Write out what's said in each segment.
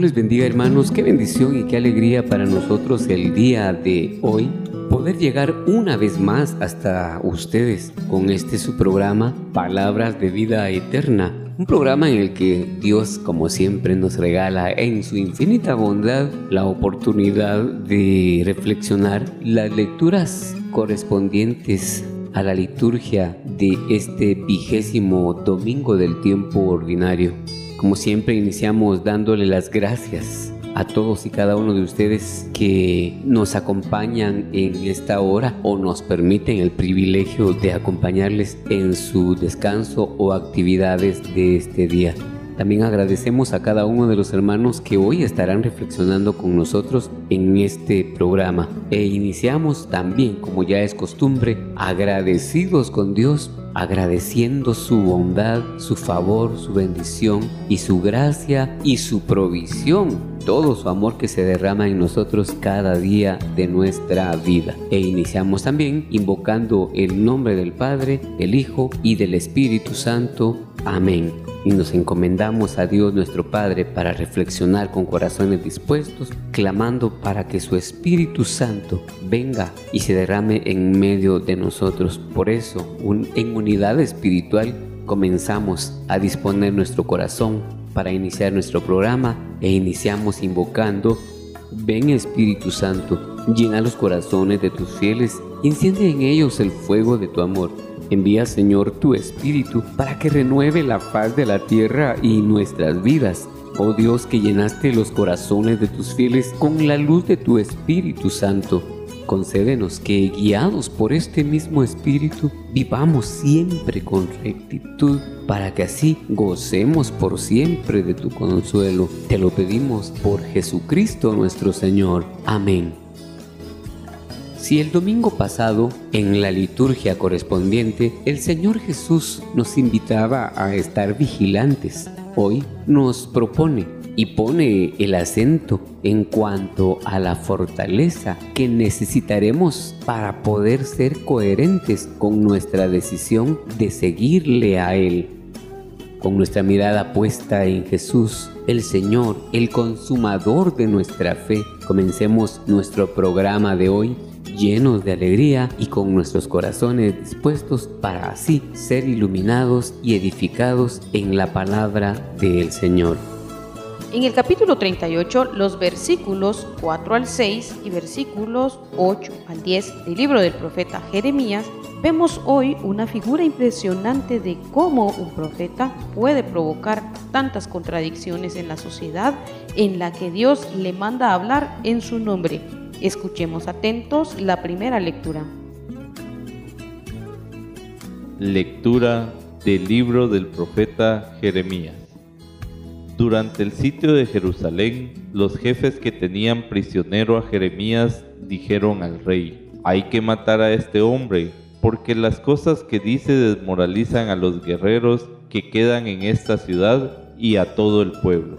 Les bendiga hermanos, qué bendición y qué alegría para nosotros el día de hoy poder llegar una vez más hasta ustedes con este su programa Palabras de Vida Eterna. Un programa en el que Dios, como siempre, nos regala en su infinita bondad la oportunidad de reflexionar las lecturas correspondientes a la liturgia de este vigésimo domingo del tiempo ordinario. Como siempre iniciamos dándole las gracias a todos y cada uno de ustedes que nos acompañan en esta hora o nos permiten el privilegio de acompañarles en su descanso o actividades de este día. También agradecemos a cada uno de los hermanos que hoy estarán reflexionando con nosotros en este programa. E iniciamos también, como ya es costumbre, agradecidos con Dios agradeciendo su bondad, su favor, su bendición y su gracia y su provisión, todo su amor que se derrama en nosotros cada día de nuestra vida. E iniciamos también invocando el nombre del Padre, del Hijo y del Espíritu Santo. Amén y nos encomendamos a Dios nuestro Padre para reflexionar con corazones dispuestos, clamando para que su Espíritu Santo venga y se derrame en medio de nosotros. Por eso, en unidad espiritual, comenzamos a disponer nuestro corazón para iniciar nuestro programa e iniciamos invocando, ven Espíritu Santo, llena los corazones de tus fieles, enciende en ellos el fuego de tu amor Envía, Señor, tu Espíritu para que renueve la paz de la tierra y nuestras vidas. Oh Dios, que llenaste los corazones de tus fieles con la luz de tu Espíritu Santo. Concédenos que, guiados por este mismo Espíritu, vivamos siempre con rectitud, para que así gocemos por siempre de tu consuelo. Te lo pedimos por Jesucristo nuestro Señor. Amén. Si el domingo pasado, en la liturgia correspondiente, el Señor Jesús nos invitaba a estar vigilantes, hoy nos propone y pone el acento en cuanto a la fortaleza que necesitaremos para poder ser coherentes con nuestra decisión de seguirle a Él. Con nuestra mirada puesta en Jesús, el Señor, el consumador de nuestra fe, comencemos nuestro programa de hoy llenos de alegría y con nuestros corazones dispuestos para así ser iluminados y edificados en la palabra del Señor. En el capítulo 38, los versículos 4 al 6 y versículos 8 al 10 del libro del profeta Jeremías, vemos hoy una figura impresionante de cómo un profeta puede provocar tantas contradicciones en la sociedad en la que Dios le manda hablar en su nombre Escuchemos atentos la primera lectura. Lectura del libro del profeta Jeremías. Durante el sitio de Jerusalén, los jefes que tenían prisionero a Jeremías dijeron al rey, hay que matar a este hombre, porque las cosas que dice desmoralizan a los guerreros que quedan en esta ciudad y a todo el pueblo.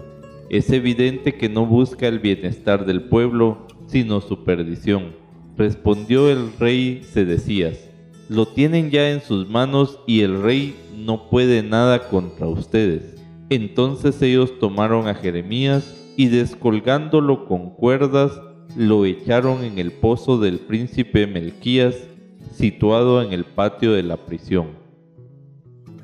Es evidente que no busca el bienestar del pueblo, sino su perdición. Respondió el rey Sedecías, lo tienen ya en sus manos y el rey no puede nada contra ustedes. Entonces ellos tomaron a Jeremías y descolgándolo con cuerdas, lo echaron en el pozo del príncipe Melquías, situado en el patio de la prisión.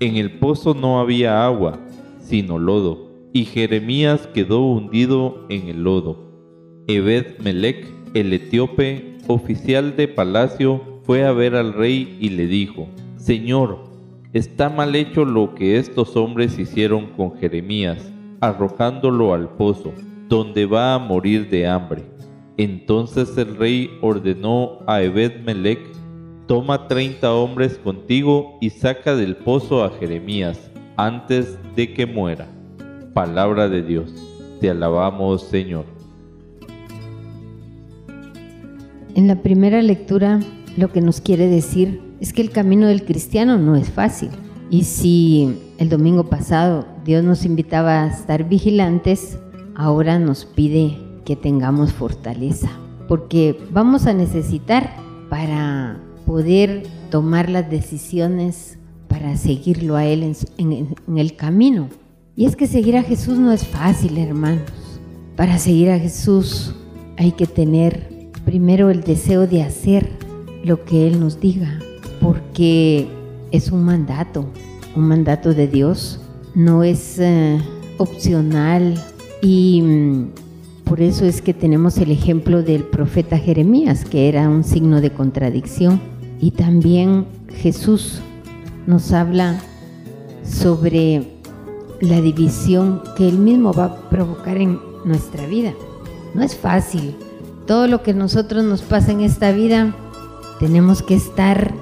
En el pozo no había agua, sino lodo, y Jeremías quedó hundido en el lodo. Ebed Melech, el etíope, oficial de palacio, fue a ver al rey y le dijo, Señor, está mal hecho lo que estos hombres hicieron con Jeremías, arrojándolo al pozo, donde va a morir de hambre. Entonces el rey ordenó a Ebed-Melech, toma treinta hombres contigo y saca del pozo a Jeremías antes de que muera. Palabra de Dios. Te alabamos, Señor. En la primera lectura lo que nos quiere decir es que el camino del cristiano no es fácil. Y si el domingo pasado Dios nos invitaba a estar vigilantes, ahora nos pide que tengamos fortaleza, porque vamos a necesitar para poder tomar las decisiones para seguirlo a Él en, el camino. Y es que seguir a Jesús no es fácil, hermanos. Para seguir a Jesús hay que tener primero el deseo de hacer lo que Él nos diga, porque es un mandato, un mandato de Dios, no es eh, opcional y mm, por eso es que tenemos el ejemplo del profeta Jeremías, que era un signo de contradicción, y también Jesús nos habla sobre la división que Él mismo va a provocar en nuestra vida. No es fácil. Todo lo que nosotros nos pasa en esta vida tenemos que estar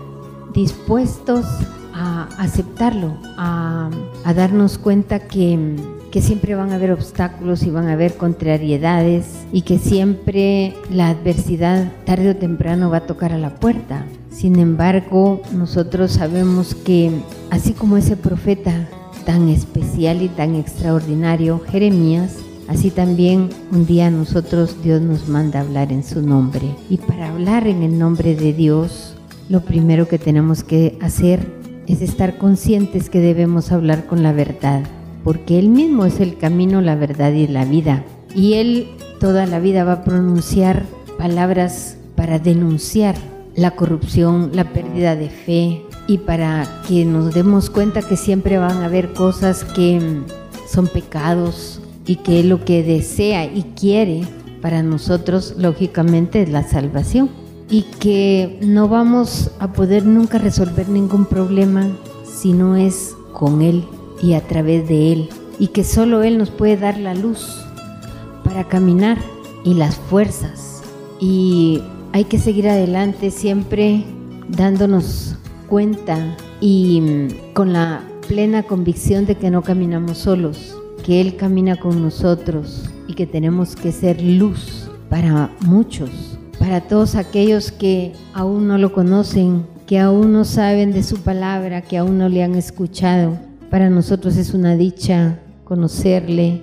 dispuestos a aceptarlo, a, darnos cuenta que, siempre van a haber obstáculos y van a haber contrariedades y que siempre la adversidad tarde o temprano va a tocar a la puerta. Sin embargo, nosotros sabemos que así como ese profeta tan especial y tan extraordinario, Jeremías, Así también un día nosotros Dios nos manda hablar en su nombre. Y para hablar en el nombre de Dios, lo primero que tenemos que hacer es estar conscientes que debemos hablar con la verdad, porque Él mismo es el camino, la verdad y la vida. Y Él toda la vida va a pronunciar palabras para denunciar la corrupción, la pérdida de fe y para que nos demos cuenta que siempre van a haber cosas que son pecados, y que lo que desea y quiere para nosotros, lógicamente, es la salvación. Y que no vamos a poder nunca resolver ningún problema si no es con Él y a través de Él. Y que solo Él nos puede dar la luz para caminar y las fuerzas. Y hay que seguir adelante siempre dándonos cuenta y con la plena convicción de que no caminamos solos, que Él camina con nosotros y que tenemos que ser luz para muchos, para todos aquellos que aún no lo conocen, que aún no saben de su palabra, que aún no le han escuchado. Para nosotros es una dicha conocerle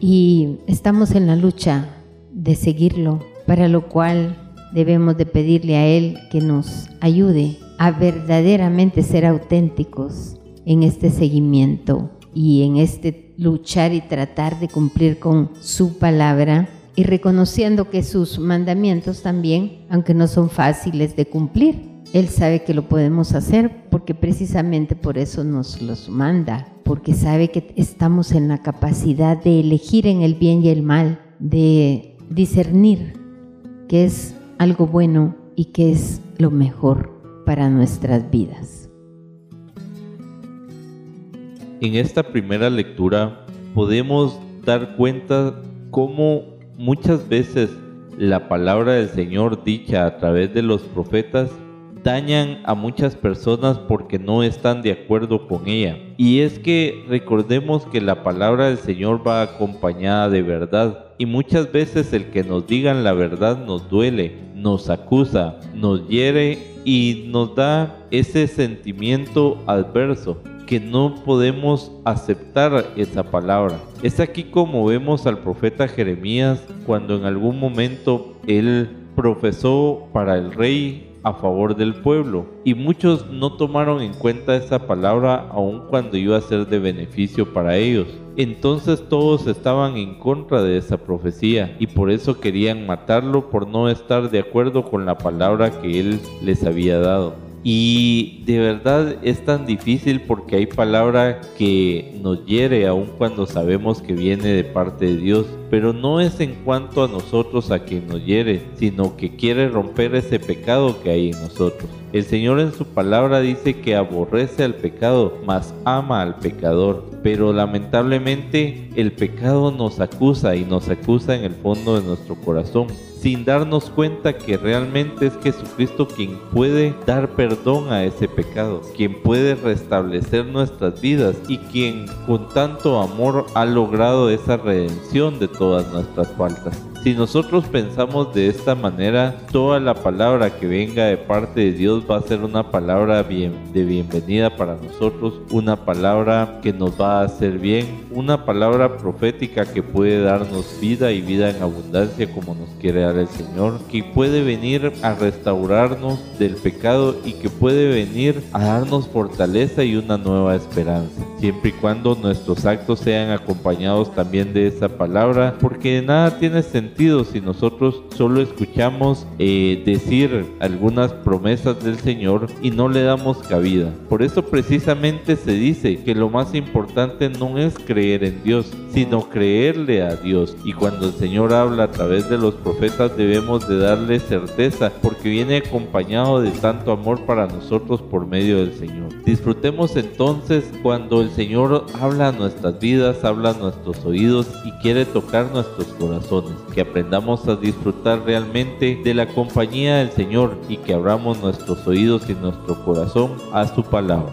y estamos en la lucha de seguirlo, para lo cual debemos de pedirle a Él que nos ayude a verdaderamente ser auténticos en este seguimiento y en este luchar y tratar de cumplir con su palabra y reconociendo que sus mandamientos también, aunque no son fáciles de cumplir, Él sabe que lo podemos hacer porque precisamente por eso nos los manda, porque sabe que estamos en la capacidad de elegir en el bien y el mal, de discernir qué es algo bueno y qué es lo mejor para nuestras vidas. En esta primera lectura podemos dar cuenta cómo muchas veces la palabra del Señor dicha a través de los profetas dañan a muchas personas porque no están de acuerdo con ella. Y es que recordemos que la palabra del Señor va acompañada de verdad. Y muchas veces el que nos digan la verdad nos duele, nos acusa, nos hiere y nos da ese sentimiento adverso que no podemos aceptar esa palabra. Es aquí como vemos al profeta Jeremías cuando en algún momento él profesó para el rey a favor del pueblo y muchos no tomaron en cuenta esa palabra aun cuando iba a ser de beneficio para ellos. Entonces todos estaban en contra de esa profecía y por eso querían matarlo por no estar de acuerdo con la palabra que él les había dado. Y de verdad es tan difícil porque hay palabra que nos hiere aun cuando sabemos que viene de parte de Dios. Pero no es en cuanto a nosotros a quien nos hiere, sino que quiere romper ese pecado que hay en nosotros. El Señor en su palabra dice que aborrece al pecado, mas ama al pecador. Pero lamentablemente el pecado nos acusa y nos acusa en el fondo de nuestro corazón sin darnos cuenta que realmente es Jesucristo quien puede dar perdón a ese pecado, quien puede restablecer nuestras vidas y quien con tanto amor ha logrado esa redención de todas nuestras faltas. Si nosotros pensamos de esta manera, toda la palabra que venga de parte de Dios va a ser una palabra de bienvenida para nosotros, una palabra que nos va a hacer bien, una palabra profética que puede darnos vida y vida en abundancia como nos quiere dar el Señor, que puede venir a restaurarnos del pecado y que puede venir a darnos fortaleza y una nueva esperanza, siempre y cuando nuestros actos sean acompañados también de esa palabra, porque nada tiene sentido si nosotros solo escuchamos eh, decir algunas promesas del Señor y no le damos cabida. Por eso precisamente se dice que lo más importante no es creer en Dios, sino creerle a Dios. Y cuando el Señor habla a través de los profetas debemos de darle certeza porque viene acompañado de tanto amor para nosotros por medio del Señor. Disfrutemos entonces cuando el Señor habla a nuestras vidas, habla a nuestros oídos y quiere tocar nuestros corazones que aprendamos a disfrutar realmente de la compañía del Señor y que abramos nuestros oídos y nuestro corazón a su palabra.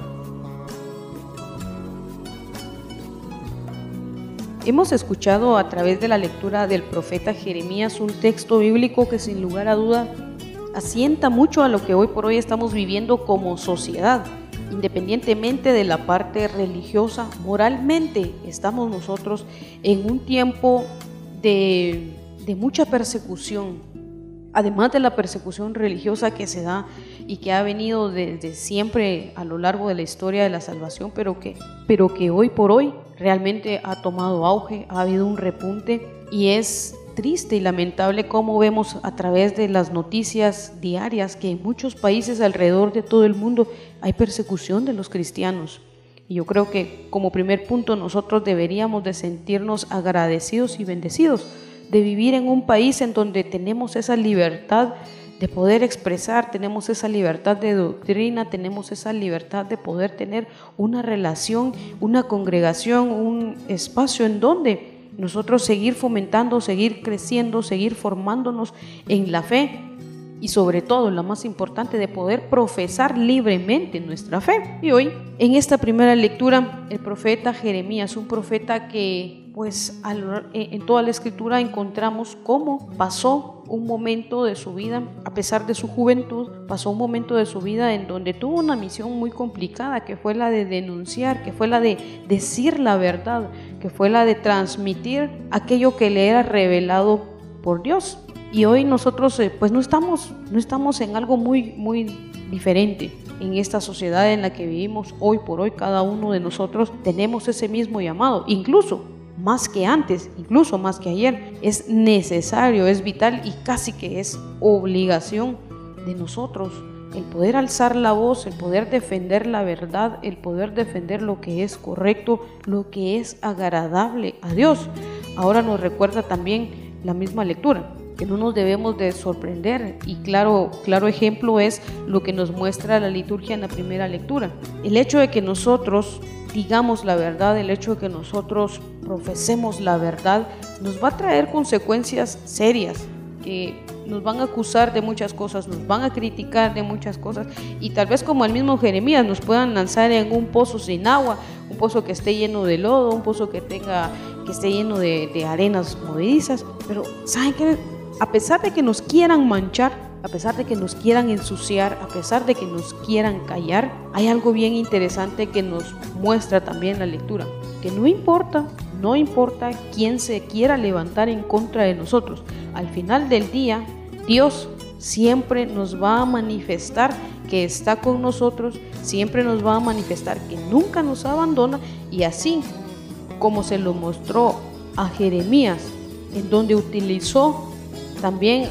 Hemos escuchado a través de la lectura del profeta Jeremías un texto bíblico que sin lugar a duda asienta mucho a lo que hoy por hoy estamos viviendo como sociedad. Independientemente de la parte religiosa, moralmente estamos nosotros en un tiempo de de mucha persecución, además de la persecución religiosa que se da y que ha venido desde siempre a lo largo de la historia de la salvación, pero que, pero que hoy por hoy realmente ha tomado auge, ha habido un repunte y es triste y lamentable cómo vemos a través de las noticias diarias que en muchos países alrededor de todo el mundo hay persecución de los cristianos. Y yo creo que como primer punto nosotros deberíamos de sentirnos agradecidos y bendecidos de vivir en un país en donde tenemos esa libertad de poder expresar, tenemos esa libertad de doctrina, tenemos esa libertad de poder tener una relación, una congregación, un espacio en donde nosotros seguir fomentando, seguir creciendo, seguir formándonos en la fe y sobre todo, la más importante, de poder profesar libremente nuestra fe. Y hoy, en esta primera lectura, el profeta Jeremías, un profeta que pues en toda la escritura encontramos cómo pasó un momento de su vida, a pesar de su juventud, pasó un momento de su vida en donde tuvo una misión muy complicada, que fue la de denunciar, que fue la de decir la verdad, que fue la de transmitir aquello que le era revelado por Dios. Y hoy nosotros eh, pues no estamos, no estamos en algo muy, muy diferente en esta sociedad en la que vivimos hoy por hoy, cada uno de nosotros tenemos ese mismo llamado. Incluso más que antes, incluso más que ayer. Es necesario, es vital y casi que es obligación de nosotros el poder alzar la voz, el poder defender la verdad, el poder defender lo que es correcto, lo que es agradable a Dios. Ahora nos recuerda también la misma lectura que no nos debemos de sorprender. Y claro, claro ejemplo es lo que nos muestra la liturgia en la primera lectura. El hecho de que nosotros digamos la verdad, el hecho de que nosotros profesemos la verdad, nos va a traer consecuencias serias que nos van a acusar de muchas cosas, nos van a criticar de muchas cosas y tal vez como el mismo Jeremías nos puedan lanzar en un pozo sin agua, un pozo que esté lleno de lodo, un pozo que tenga que esté lleno de, de arenas movedizas, pero saben que a pesar de que nos quieran manchar, a pesar de que nos quieran ensuciar, a pesar de que nos quieran callar, hay algo bien interesante que nos muestra también la lectura, que no importa, no importa quién se quiera levantar en contra de nosotros, al final del día Dios siempre nos va a manifestar que está con nosotros, siempre nos va a manifestar que nunca nos abandona y así como se lo mostró a Jeremías, en donde utilizó también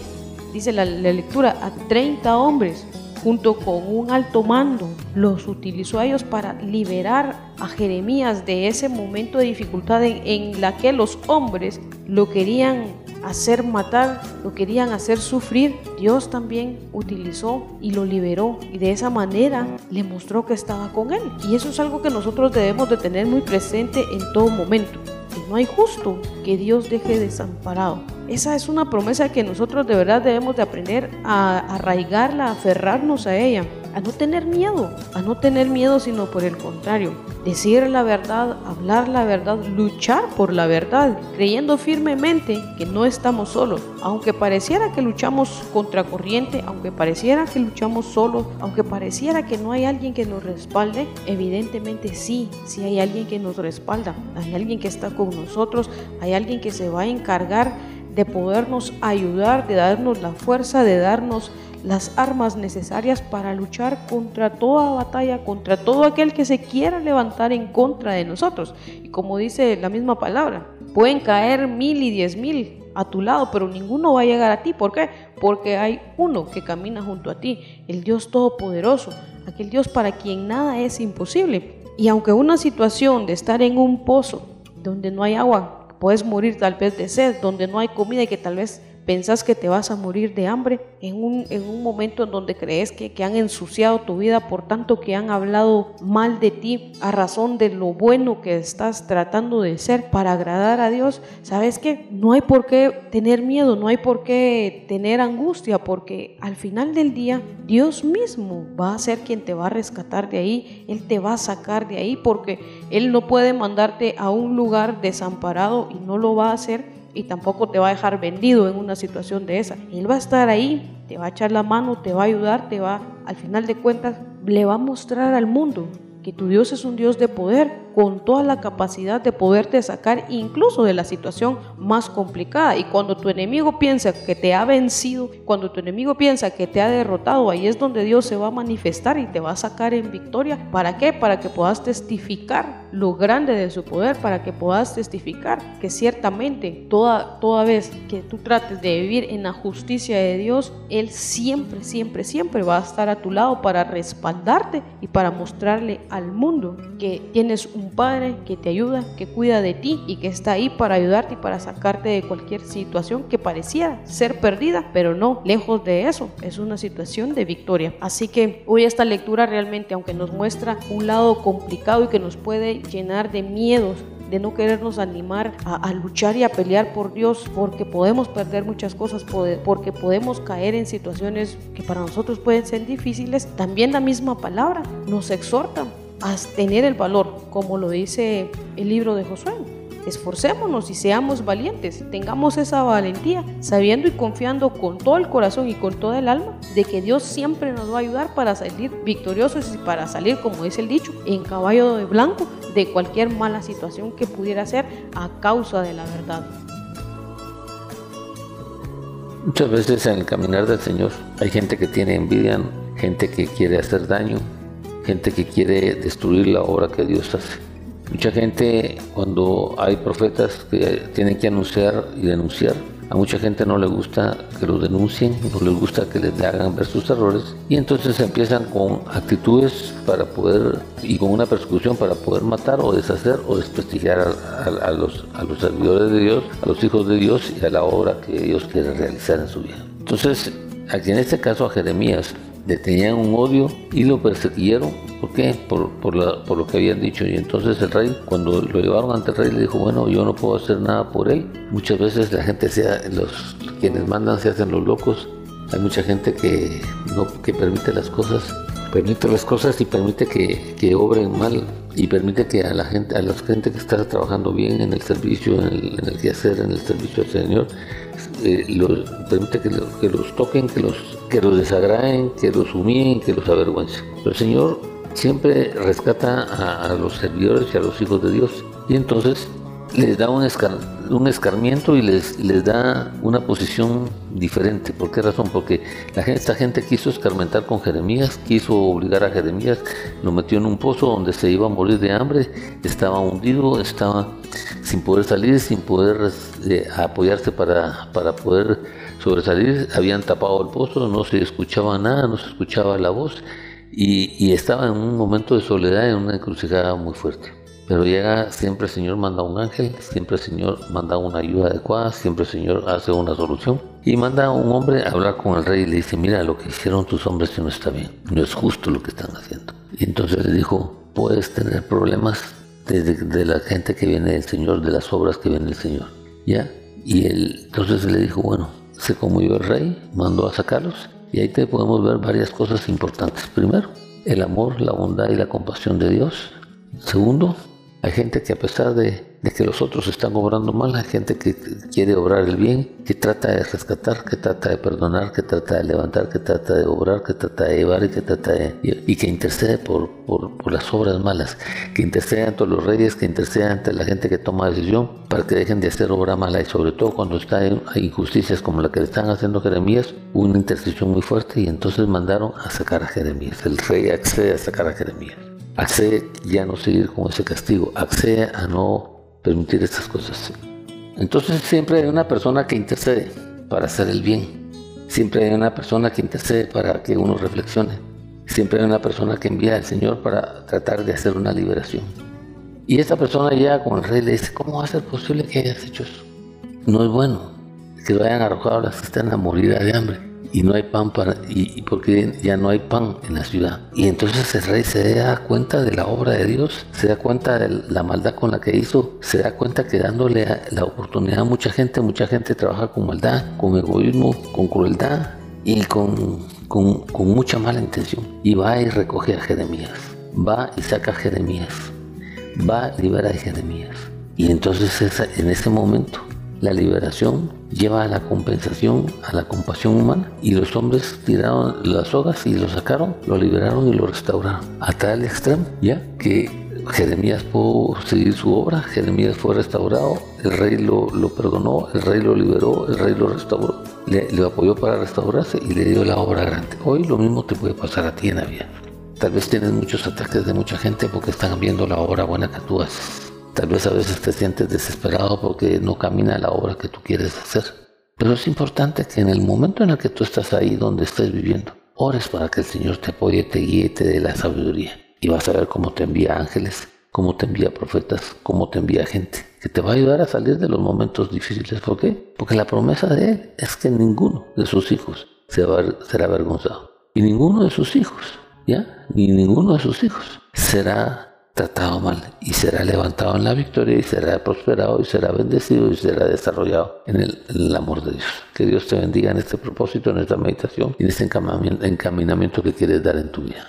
dice la, lectura, a 30 hombres junto con un alto mando, los utilizó a ellos para liberar a Jeremías de ese momento de dificultad en, la que los hombres lo querían hacer matar, lo querían hacer sufrir, Dios también utilizó y lo liberó y de esa manera le mostró que estaba con él. Y eso es algo que nosotros debemos de tener muy presente en todo momento. Que no hay justo que Dios deje desamparado. Esa es una promesa que nosotros de verdad debemos de aprender a arraigarla, a aferrarnos a ella a no tener miedo, a no tener miedo, sino por el contrario, decir la verdad, hablar la verdad, luchar por la verdad, creyendo firmemente que no estamos solos, aunque pareciera que luchamos contra corriente, aunque pareciera que luchamos solos, aunque pareciera que no hay alguien que nos respalde, evidentemente sí, sí hay alguien que nos respalda, hay alguien que está con nosotros, hay alguien que se va a encargar de podernos ayudar, de darnos la fuerza, de darnos las armas necesarias para luchar contra toda batalla, contra todo aquel que se quiera levantar en contra de nosotros. Y como dice la misma palabra, pueden caer mil y diez mil a tu lado, pero ninguno va a llegar a ti. ¿Por qué? Porque hay uno que camina junto a ti, el Dios Todopoderoso, aquel Dios para quien nada es imposible. Y aunque una situación de estar en un pozo donde no hay agua, puedes morir tal vez de sed, donde no hay comida y que tal vez pensás que te vas a morir de hambre en un, en un momento en donde crees que, que, han ensuciado tu vida, por tanto que han hablado mal de ti a razón de lo bueno que estás tratando de ser para agradar a Dios, sabes que no hay por qué tener miedo, no hay por qué tener angustia, porque al final del día Dios mismo va a ser quien te va a rescatar de ahí, Él te va a sacar de ahí, porque Él no puede mandarte a un lugar desamparado y no lo va a hacer y tampoco te va a dejar vendido en una situación de esa. Él va a estar ahí, te va a echar la mano, te va a ayudar, te va, al final de cuentas, le va a mostrar al mundo que tu Dios es un Dios de poder, con toda la capacidad de poderte sacar incluso de la situación más complicada. Y cuando tu enemigo piensa que te ha vencido, cuando tu enemigo piensa que te ha derrotado, ahí es donde Dios se va a manifestar y te va a sacar en victoria. ¿Para qué? Para que puedas testificar lo grande de su poder, para que puedas testificar que ciertamente toda, toda vez que tú trates de vivir en la justicia de Dios, Él siempre, siempre, siempre va a estar a tu lado para respaldarte y para mostrarle al mundo que tienes un padre que te ayuda, que cuida de ti y que está ahí para ayudarte y para sacarte de cualquier situación que pareciera ser perdida, pero no, lejos de eso, es una situación de victoria. Así que hoy esta lectura realmente, aunque nos muestra un lado complicado y que nos puede llenar de miedos, de no querernos animar a, luchar y a pelear por Dios, porque podemos perder muchas cosas, porque podemos caer en situaciones que para nosotros pueden ser difíciles, también la misma palabra nos exhorta a tener el valor, como lo dice el libro de Josué. Esforcémonos y seamos valientes, tengamos esa valentía, sabiendo y confiando con todo el corazón y con toda el alma de que Dios siempre nos va a ayudar para salir victoriosos y para salir, como dice el dicho, en caballo de blanco de cualquier mala situación que pudiera ser a causa de la verdad. Muchas veces en el caminar del Señor hay gente que tiene envidia, gente que quiere hacer daño, gente que quiere destruir la obra que Dios hace. Mucha gente cuando hay profetas que tienen que anunciar y denunciar, a mucha gente no le gusta que los denuncien, no les gusta que les hagan ver sus errores y entonces empiezan con actitudes para poder y con una persecución para poder matar o deshacer o desprestigiar a, los, a los servidores de Dios, a los hijos de Dios y a la obra que Dios quiere realizar en su vida. Entonces, aquí en este caso a Jeremías le tenían un odio y lo persiguieron. ¿Por qué? Por, por, lo que habían dicho. Y entonces el rey, cuando lo llevaron ante el rey, le dijo, bueno, yo no puedo hacer nada por él. Muchas veces la gente, sea, los quienes mandan se hacen los locos. Hay mucha gente que no que permite las cosas, permite las cosas y permite que, que obren mal y permite que a la gente, a la gente que está trabajando bien en el servicio, en el, en quehacer, en el servicio al Señor, eh, permite que, que, los toquen, que los, que los desagraden, que los humillen, que los avergüencen. El Señor siempre rescata a, los servidores y a los hijos de Dios. Y entonces les da un, escarmiento y les, les da una posición diferente. ¿Por qué razón? Porque la gente, esta gente quiso escarmentar con Jeremías, quiso obligar a Jeremías, lo metió en un pozo donde se iba a morir de hambre, estaba hundido, estaba sin poder salir, sin poder eh, apoyarse para, para poder sobresalir, habían tapado el pozo, no se escuchaba nada, no se escuchaba la voz y, estaba en un momento de soledad, en una encrucijada muy fuerte. Pero llega, siempre el Señor manda un ángel, siempre el Señor manda una ayuda adecuada, siempre el Señor hace una solución. Y manda a un hombre a hablar con el rey y le dice, mira, lo que hicieron tus hombres no está bien, no es justo lo que están haciendo. Y entonces le dijo, puedes tener problemas de, la gente que viene del Señor, de las obras que viene del Señor. ¿Ya? Y él entonces le dijo, bueno, se conmovió el rey, mandó a sacarlos y ahí te podemos ver varias cosas importantes. Primero, el amor, la bondad y la compasión de Dios. Segundo, hay gente que a pesar de, que los otros están obrando mal, hay gente que quiere obrar el bien, que trata de rescatar, que trata de perdonar, que trata de levantar, que trata de obrar, que trata de llevar y que trata de... y que intercede por, las obras malas, que intercede ante los reyes, que intercede ante la gente que toma decisión para que dejen de hacer obra mala. Y sobre todo cuando está en, hay injusticias como la que le están haciendo Jeremías, una intercesión muy fuerte. Y entonces mandaron a sacar a Jeremías. El rey accede a sacar a Jeremías accede ya no seguir con ese castigo, accede a no permitir estas cosas. Entonces siempre hay una persona que intercede para hacer el bien, siempre hay una persona que intercede para que uno reflexione, siempre hay una persona que envía al Señor para tratar de hacer una liberación. Y esta persona ya con el rey le dice, ¿cómo va a ser posible que hayas hecho eso? No es bueno que vayan arrojado a la cisterna a morir de hambre y no hay pan para, y, porque ya no hay pan en la ciudad. Y entonces el rey se da cuenta de la obra de Dios, se da cuenta de la maldad con la que hizo, se da cuenta que dándole la oportunidad a mucha gente, mucha gente trabaja con maldad, con egoísmo, con crueldad y con, con, con mucha mala intención. Y va y recoge a Jeremías, va y saca a Jeremías, va y libera a Jeremías. Y entonces en ese momento la liberación lleva a la compensación, a la compasión humana. Y los hombres tiraron las sogas y lo sacaron, lo liberaron y lo restauraron. A tal extremo, ya que Jeremías pudo seguir su obra, Jeremías fue restaurado, el rey lo, perdonó, el rey lo liberó, el rey lo restauró, le, apoyó para restaurarse y le dio la obra grande. Hoy lo mismo te puede pasar a ti en la vida. Tal vez tienes muchos ataques de mucha gente porque están viendo la obra buena que tú haces. Tal vez a veces te sientes desesperado porque no camina la obra que tú quieres hacer. Pero es importante que en el momento en el que tú estás ahí donde estés viviendo, ores para que el Señor te apoye, te guíe, te dé la sabiduría. Y vas a ver cómo te envía ángeles, cómo te envía profetas, cómo te envía gente, que te va a ayudar a salir de los momentos difíciles. ¿Por qué? Porque la promesa de Él es que ninguno de sus hijos será avergonzado. Y ninguno de sus hijos, ¿ya? Ni ninguno de sus hijos será tratado mal y será levantado en la victoria y será prosperado y será bendecido y será desarrollado en el, amor de Dios. Que Dios te bendiga en este propósito, en esta meditación y en este encaminamiento que quieres dar en tu vida.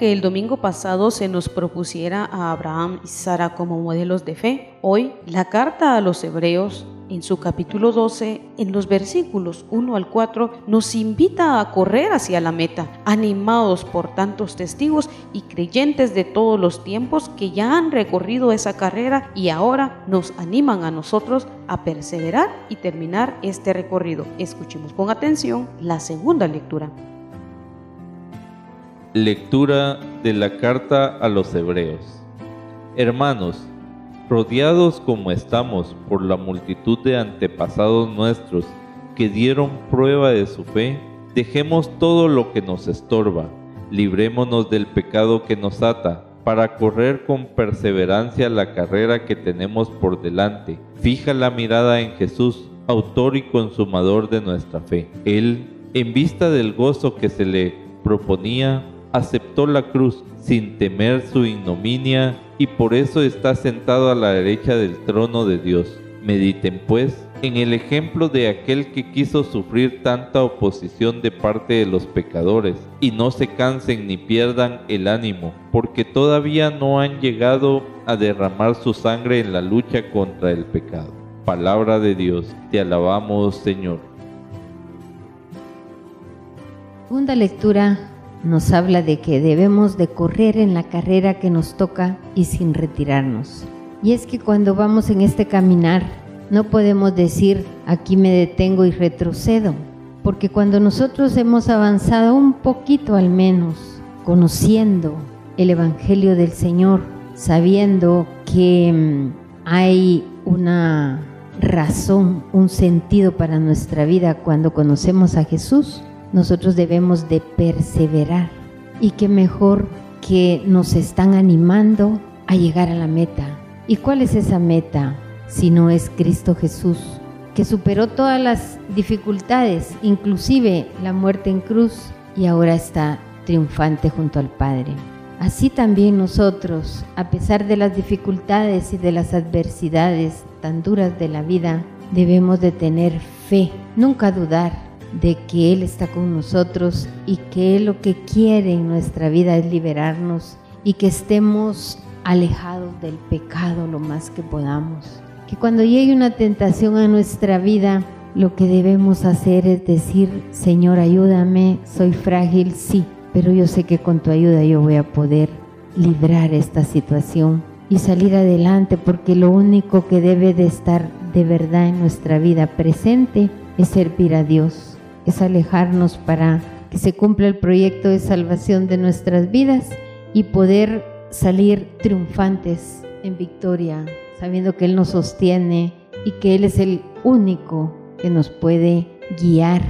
Que el domingo pasado se nos propusiera a Abraham y Sara como modelos de fe, hoy la carta a los hebreos en su capítulo 12, en los versículos 1 al 4, nos invita a correr hacia la meta, animados por tantos testigos y creyentes de todos los tiempos que ya han recorrido esa carrera y ahora nos animan a nosotros a perseverar y terminar este recorrido. Escuchemos con atención la segunda lectura. Lectura de la carta a los Hebreos Hermanos, rodeados como estamos por la multitud de antepasados nuestros que dieron prueba de su fe, dejemos todo lo que nos estorba, librémonos del pecado que nos ata, para correr con perseverancia la carrera que tenemos por delante. Fija la mirada en Jesús, autor y consumador de nuestra fe. Él, en vista del gozo que se le proponía, aceptó la cruz sin temer su ignominia y por eso está sentado a la derecha del trono de Dios. Mediten pues en el ejemplo de aquel que quiso sufrir tanta oposición de parte de los pecadores, y no se cansen ni pierdan el ánimo, porque todavía no han llegado a derramar su sangre en la lucha contra el pecado. Palabra de Dios, te alabamos Señor. Segunda lectura nos habla de que debemos de correr en la carrera que nos toca y sin retirarnos. Y es que cuando vamos en este caminar, no podemos decir aquí me detengo y retrocedo, porque cuando nosotros hemos avanzado un poquito al menos, conociendo el Evangelio del Señor, sabiendo que mm, hay una razón, un sentido para nuestra vida cuando conocemos a Jesús, nosotros debemos de perseverar y que mejor que nos están animando a llegar a la meta. ¿Y cuál es esa meta? Si no es Cristo Jesús, que superó todas las dificultades, inclusive la muerte en cruz, y ahora está triunfante junto al Padre. Así también nosotros, a pesar de las dificultades y de las adversidades tan duras de la vida, debemos de tener fe, nunca dudar de que Él está con nosotros y que Él lo que quiere en nuestra vida es liberarnos y que estemos alejados del pecado lo más que podamos. Que cuando llegue una tentación a nuestra vida, lo que debemos hacer es decir, Señor, ayúdame, soy frágil, sí, pero yo sé que con tu ayuda yo voy a poder librar esta situación y salir adelante, porque lo único que debe de estar de verdad en nuestra vida presente es servir a Dios alejarnos para que se cumpla el proyecto de salvación de nuestras vidas y poder salir triunfantes en victoria, sabiendo que Él nos sostiene y que Él es el único que nos puede guiar,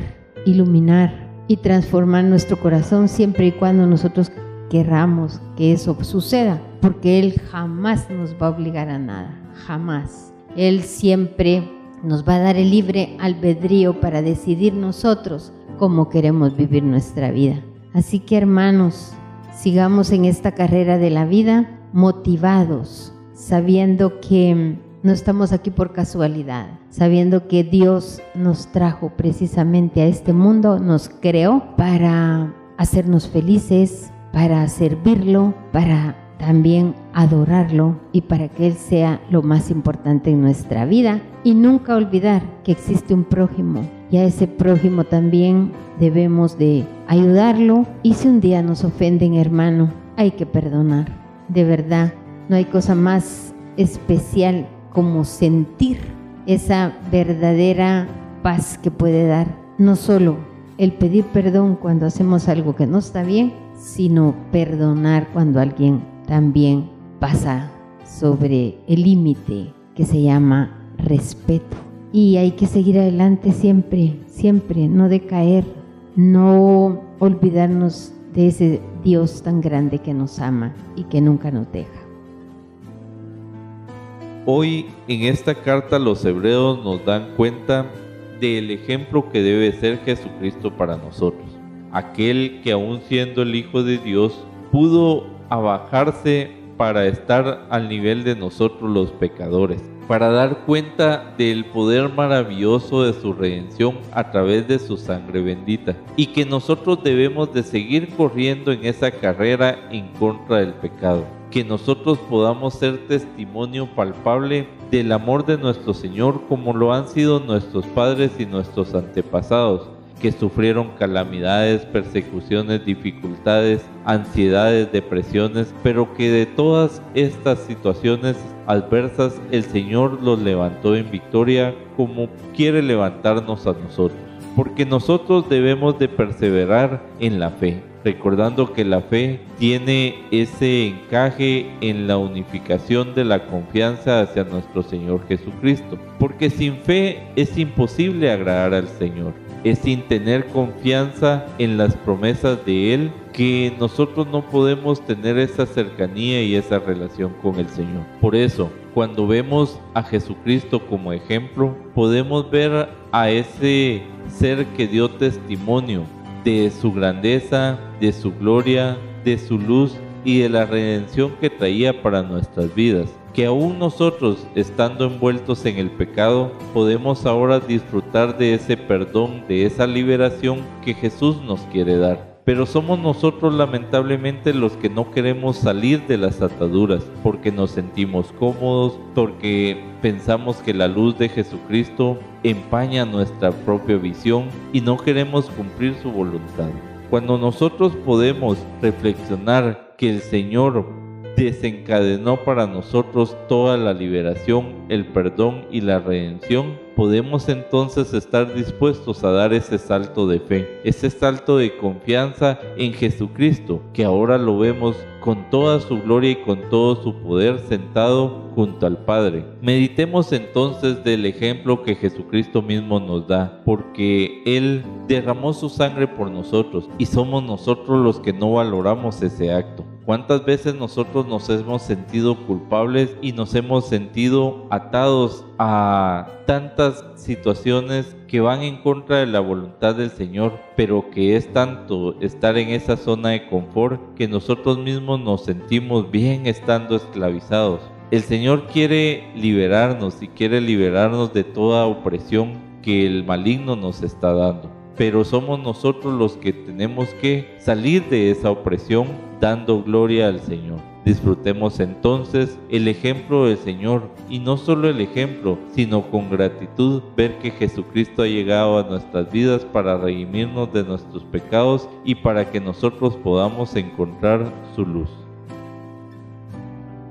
iluminar y transformar nuestro corazón siempre y cuando nosotros querramos que eso suceda, porque Él jamás nos va a obligar a nada, jamás. Él siempre nos va a dar el libre albedrío para decidir nosotros cómo queremos vivir nuestra vida. Así que hermanos, sigamos en esta carrera de la vida motivados, sabiendo que no estamos aquí por casualidad, sabiendo que Dios nos trajo precisamente a este mundo, nos creó para hacernos felices, para servirlo, para también adorarlo y para que Él sea lo más importante en nuestra vida. Y nunca olvidar que existe un prójimo y a ese prójimo también debemos de ayudarlo. Y si un día nos ofenden hermano hay que perdonar. De verdad no hay cosa más especial como sentir esa verdadera paz que puede dar no solo el pedir perdón cuando hacemos algo que no está bien sino perdonar cuando alguien también pasa sobre el límite que se llama respeto. Y hay que seguir adelante siempre, siempre, no decaer, no olvidarnos de ese Dios tan grande que nos ama y que nunca nos deja. Hoy en esta carta los hebreos nos dan cuenta del ejemplo que debe ser Jesucristo para nosotros. Aquel que aún siendo el Hijo de Dios pudo a bajarse para estar al nivel de nosotros los pecadores, para dar cuenta del poder maravilloso de su redención a través de su sangre bendita, y que nosotros debemos de seguir corriendo en esa carrera en contra del pecado, que nosotros podamos ser testimonio palpable del amor de nuestro Señor como lo han sido nuestros padres y nuestros antepasados, que sufrieron calamidades, persecuciones, dificultades, ansiedades, depresiones, pero que de todas estas situaciones adversas el Señor los levantó en victoria como quiere levantarnos a nosotros. Porque nosotros debemos de perseverar en la fe, recordando que la fe tiene ese encaje en la unificación de la confianza hacia nuestro Señor Jesucristo. Porque sin fe es imposible agradar al Señor es sin tener confianza en las promesas de Él que nosotros no podemos tener esa cercanía y esa relación con el Señor. Por eso, cuando vemos a Jesucristo como ejemplo, podemos ver a ese ser que dio testimonio de su grandeza, de su gloria, de su luz y de la redención que traía para nuestras vidas. que aún nosotros, estando envueltos en el pecado, podemos ahora disfrutar de ese perdón, de esa liberación que Jesús nos quiere dar pero somos nosotros lamentablemente los que no queremos salir de las ataduras porque nos sentimos cómodos, porque pensamos que la luz de Jesucristo empaña nuestra propia visión y no queremos cumplir su voluntad. Cuando nosotros podemos reflexionar que el Señor desencadenó para nosotros toda la liberación, el perdón y la redención, podemos entonces estar dispuestos a dar ese salto de fe, ese salto de confianza en Jesucristo, que ahora lo vemos con toda su gloria y con todo su poder sentado junto al Padre. Meditemos entonces del ejemplo que Jesucristo mismo nos da, porque Él derramó su sangre por nosotros y somos nosotros los que no valoramos ese acto. ¿Cuántas veces nosotros nos hemos sentido culpables y nos hemos sentido atados a tantas situaciones que van en contra de la voluntad del Señor, pero que es tanto estar en esa zona de confort que nosotros mismos nos sentimos bien estando esclavizados? El Señor quiere liberarnos y quiere liberarnos de toda opresión que el maligno nos está dando pero somos nosotros los que tenemos que salir de esa opresión dando gloria al Señor. Disfrutemos entonces el ejemplo del Señor y no solo el ejemplo, sino con gratitud ver que Jesucristo ha llegado a nuestras vidas para redimirnos de nuestros pecados y para que nosotros podamos encontrar su luz.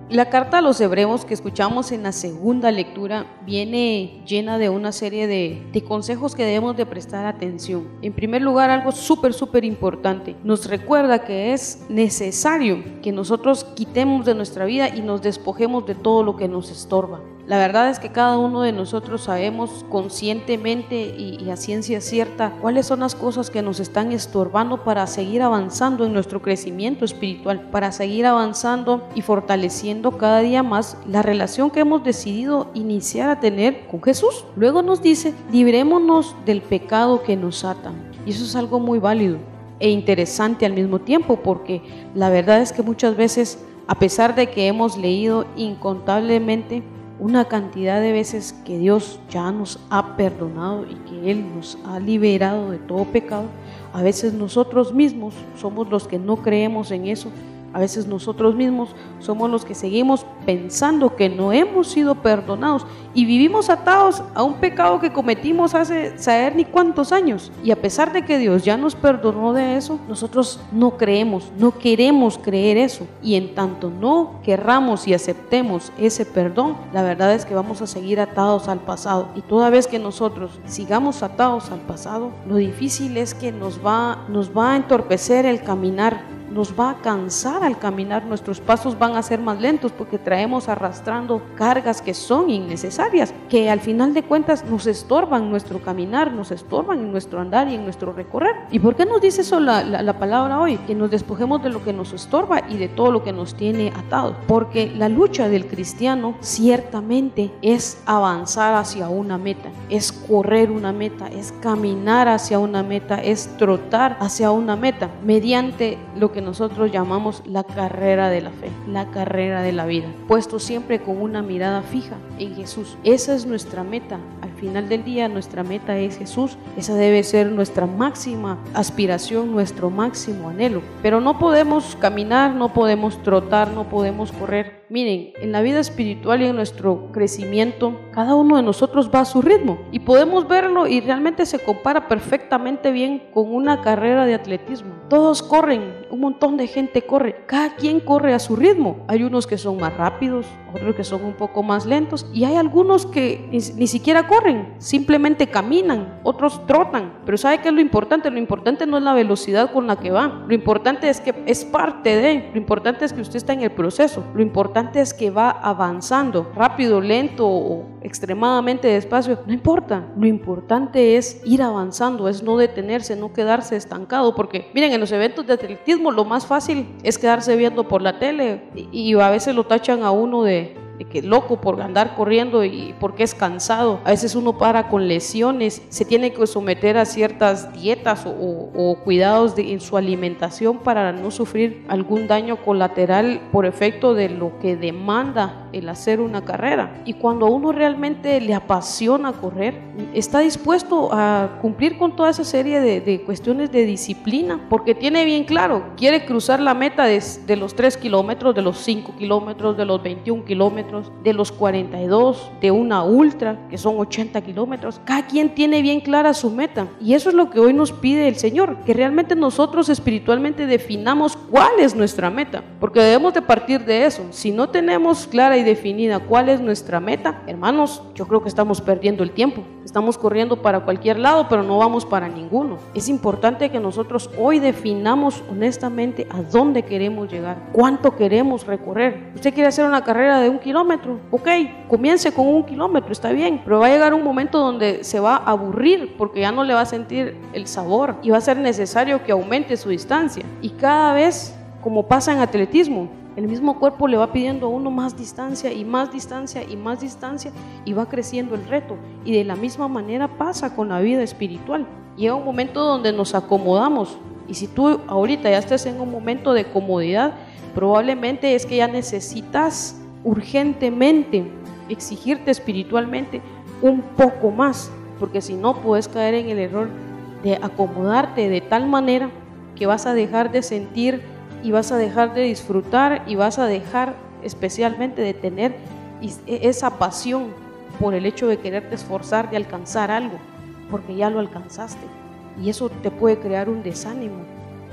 La carta a los hebreos que escuchamos en la segunda lectura viene llena de una serie de, consejos que debemos de prestar atención. En primer lugar, algo súper, súper importante. Nos recuerda que es necesario que nosotros quitemos de nuestra vida y nos despojemos de todo lo que nos estorba. La verdad es que cada uno de nosotros sabemos conscientemente y, a ciencia cierta cuáles son las cosas que nos están estorbando para seguir avanzando en nuestro crecimiento espiritual, para seguir avanzando y fortaleciendo cada día más la relación que hemos decidido iniciar a tener con Jesús. Luego nos dice, librémonos del pecado que nos ata. Y eso es algo muy válido e interesante al mismo tiempo, porque la verdad es que muchas veces, a pesar de que hemos leído incontablemente, una cantidad de veces que Dios ya nos ha perdonado y que Él nos ha liberado de todo pecado, a veces nosotros mismos somos los que no creemos en eso. A veces nosotros mismos somos los que seguimos pensando que no hemos sido perdonados y vivimos atados a un pecado que cometimos hace saber ni cuántos años. Y a pesar de que Dios ya nos perdonó de eso, nosotros no creemos, no queremos creer eso. Y en tanto no querramos y aceptemos ese perdón, la verdad es que vamos a seguir atados al pasado. Y toda vez que nosotros sigamos atados al pasado, lo difícil es que nos va, nos va a entorpecer el caminar nos va a cansar al caminar, nuestros pasos van a ser más lentos porque traemos arrastrando cargas que son innecesarias, que al final de cuentas nos estorban nuestro caminar, nos estorban en nuestro andar y en nuestro recorrer. ¿Y por qué nos dice eso la, la, palabra hoy? Que nos despojemos de lo que nos estorba y de todo lo que nos tiene atados. Porque la lucha del cristiano ciertamente es avanzar hacia una meta, es correr una meta, es caminar hacia una meta, es trotar hacia una meta mediante lo que nosotros llamamos la carrera de la fe, la carrera de la vida, puesto siempre con una mirada fija en Jesús. Esa es nuestra meta. Al final del día nuestra meta es Jesús. Esa debe ser nuestra máxima aspiración, nuestro máximo anhelo. Pero no podemos caminar, no podemos trotar, no podemos correr Miren, en la vida espiritual y en nuestro crecimiento, cada uno de nosotros va a su ritmo y podemos verlo y realmente se compara perfectamente bien con una carrera de atletismo. Todos corren, un montón de gente corre, cada quien corre a su ritmo. Hay unos que son más rápidos, otros que son un poco más lentos y hay algunos que ni, siquiera corren, simplemente caminan, otros trotan. Pero ¿sabe qué es lo importante? Lo importante no es la velocidad con la que va, lo importante es que es parte de, lo importante es que usted está en el proceso, lo importante es que va avanzando, rápido, lento o extremadamente despacio, no importa. Lo importante es ir avanzando, es no detenerse, no quedarse estancado, porque miren, en los eventos de atletismo lo más fácil es quedarse viendo por la tele y, a veces lo tachan a uno de, que loco por andar corriendo y porque es cansado. A veces uno para con lesiones, se tiene que someter a ciertas dietas o, cuidados en su alimentación para no sufrir algún daño colateral por efecto de lo que demanda el hacer una carrera. Y cuando a uno realmente le apasiona correr, está dispuesto a cumplir con toda esa serie de, cuestiones de disciplina, porque tiene bien claro, quiere cruzar la meta de, de los 3 kilómetros, de los 5 kilómetros, de los 21 kilómetros, de los 42, de una ultra, que son 80 kilómetros. Cada quien tiene bien clara su meta. Y eso es lo que hoy nos pide el Señor, que realmente nosotros espiritualmente definamos cuál es nuestra meta, porque debemos de partir de eso. Si no tenemos clara y definida cuál es nuestra meta, hermanos, yo creo que estamos perdiendo el tiempo. Estamos corriendo para cualquier lado, pero no vamos para ninguno. Es importante que nosotros hoy definamos honestamente a dónde queremos llegar, cuánto queremos recorrer. Usted quiere hacer una carrera de un kilómetro, ok, comience con un kilómetro, está bien, pero va a llegar un momento donde se va a aburrir porque ya no le va a sentir el sabor y va a ser necesario que aumente su distancia. Y cada vez, como pasa en atletismo, el mismo cuerpo le va pidiendo a uno más distancia y más distancia y más distancia y va creciendo el reto. Y de la misma manera pasa con la vida espiritual. Llega un momento donde nos acomodamos. Y si tú ahorita ya estás en un momento de comodidad, probablemente es que ya necesitas urgentemente exigirte espiritualmente un poco más, porque si no puedes caer en el error de acomodarte de tal manera que vas a dejar de sentir y vas a dejar de disfrutar y vas a dejar especialmente de tener e, esa pasión por el hecho de quererte esforzar de alcanzar algo, porque ya lo alcanzaste. Y eso te puede crear un desánimo.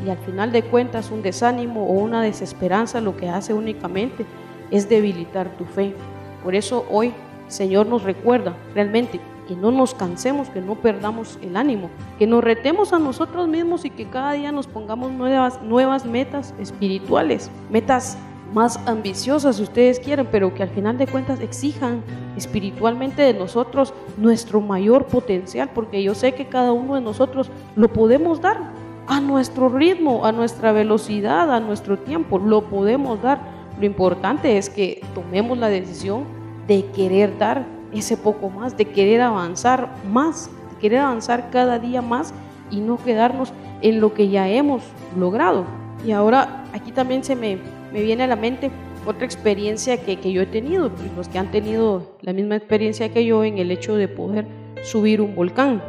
Y al final de cuentas un desánimo o una desesperanza lo que hace únicamente es debilitar tu fe. Por eso hoy Señor nos recuerda realmente que no nos cansemos, que no perdamos el ánimo, que nos retemos a nosotros mismos y que cada día nos pongamos nuevas, nuevas metas espirituales, metas más ambiciosas si ustedes quieren, pero que al final de cuentas exijan espiritualmente de nosotros nuestro mayor potencial, porque yo sé que cada uno de nosotros lo podemos dar a nuestro ritmo, a nuestra velocidad, a nuestro tiempo, lo podemos dar. Lo importante es que tomemos la decisión de querer dar ese poco más, de querer avanzar más, de querer avanzar cada día más y no quedarnos en lo que ya hemos logrado. Y ahora aquí también se me, me viene a la mente otra experiencia que, que yo he tenido, los que han tenido la misma experiencia que yo en el hecho de poder subir un volcán.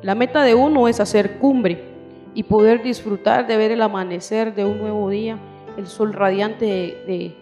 La meta de uno es hacer cumbre y poder disfrutar de ver el amanecer de un nuevo día, el sol radiante de,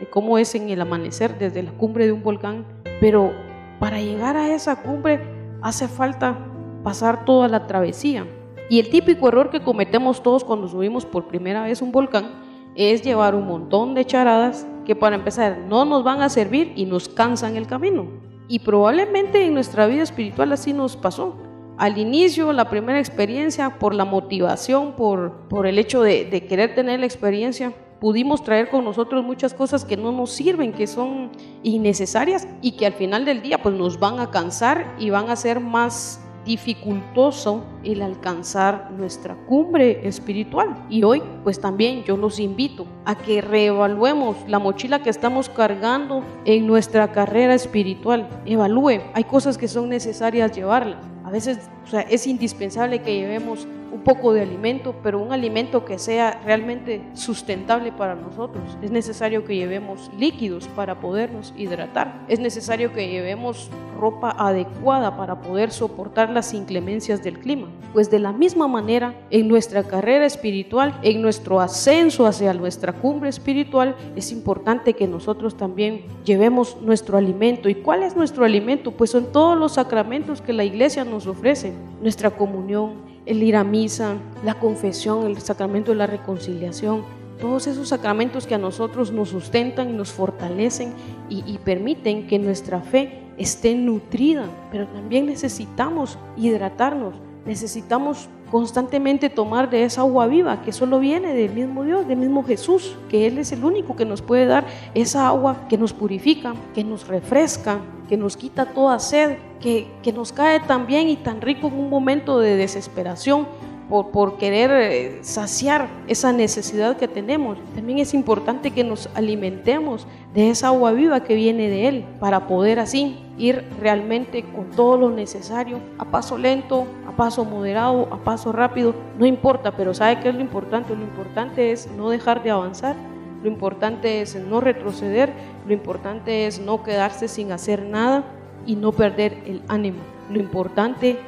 de cómo es en el amanecer desde la cumbre de un volcán, pero para llegar a esa cumbre hace falta pasar toda la travesía. Y el típico error que cometemos todos cuando subimos por primera vez un volcán es llevar un montón de charadas que para empezar no nos van a servir y nos cansan el camino. Y probablemente en nuestra vida espiritual así nos pasó. Al inicio, la primera experiencia, por la motivación, por, el hecho de, de querer tener la experiencia, pudimos traer con nosotros muchas cosas que no nos sirven, que son innecesarias y que al final del día pues nos van a cansar y van a ser más dificultoso el alcanzar nuestra cumbre espiritual. Y hoy, pues también yo los invito a que reevaluemos la mochila que estamos cargando en nuestra carrera espiritual. Evalúe, hay cosas que son necesarias llevarlas. A veces o sea, es indispensable que llevemos un poco de alimento, pero un alimento que sea realmente sustentable para nosotros. Es necesario que llevemos líquidos para podernos hidratar. Es necesario que llevemos ropa adecuada para poder soportar las inclemencias del clima. Pues de la misma manera, en nuestra carrera espiritual, en nuestro ascenso hacia nuestra cumbre espiritual, es importante que nosotros también llevemos nuestro alimento. ¿Y cuál es nuestro alimento? Pues son todos los sacramentos que la iglesia nos ofrece. Nuestra comunión, el ir a misa, la confesión, el sacramento de la reconciliación, todos esos sacramentos que a nosotros nos sustentan y nos fortalecen y, y, permiten que nuestra fe esté nutrida, pero también necesitamos hidratarnos, necesitamos constantemente tomar de esa agua viva que solo viene del mismo Dios, del mismo Jesús, que Él es el único que nos puede dar esa agua que nos purifica, que nos refresca, que nos quita toda sed, que, que nos cae tan bien y tan rico en un momento de desesperación, por, por querer eh, saciar esa necesidad que tenemos. También es importante que nos alimentemos de esa agua viva que viene de Él para poder así ir realmente con todo lo necesario, a paso lento, a paso moderado, a paso rápido, no importa, pero ¿sabe qué es lo importante? Lo importante es no dejar de avanzar, lo importante es no retroceder, lo importante es no quedarse sin hacer nada y no perder el ánimo. Lo importante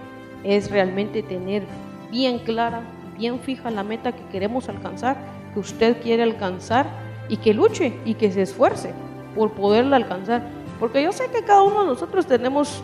es realmente tener bien clara, bien fija la meta que queremos alcanzar, que usted quiere alcanzar y que luche y que se esfuerce por poderla alcanzar. Porque yo sé que cada uno de nosotros tenemos eh,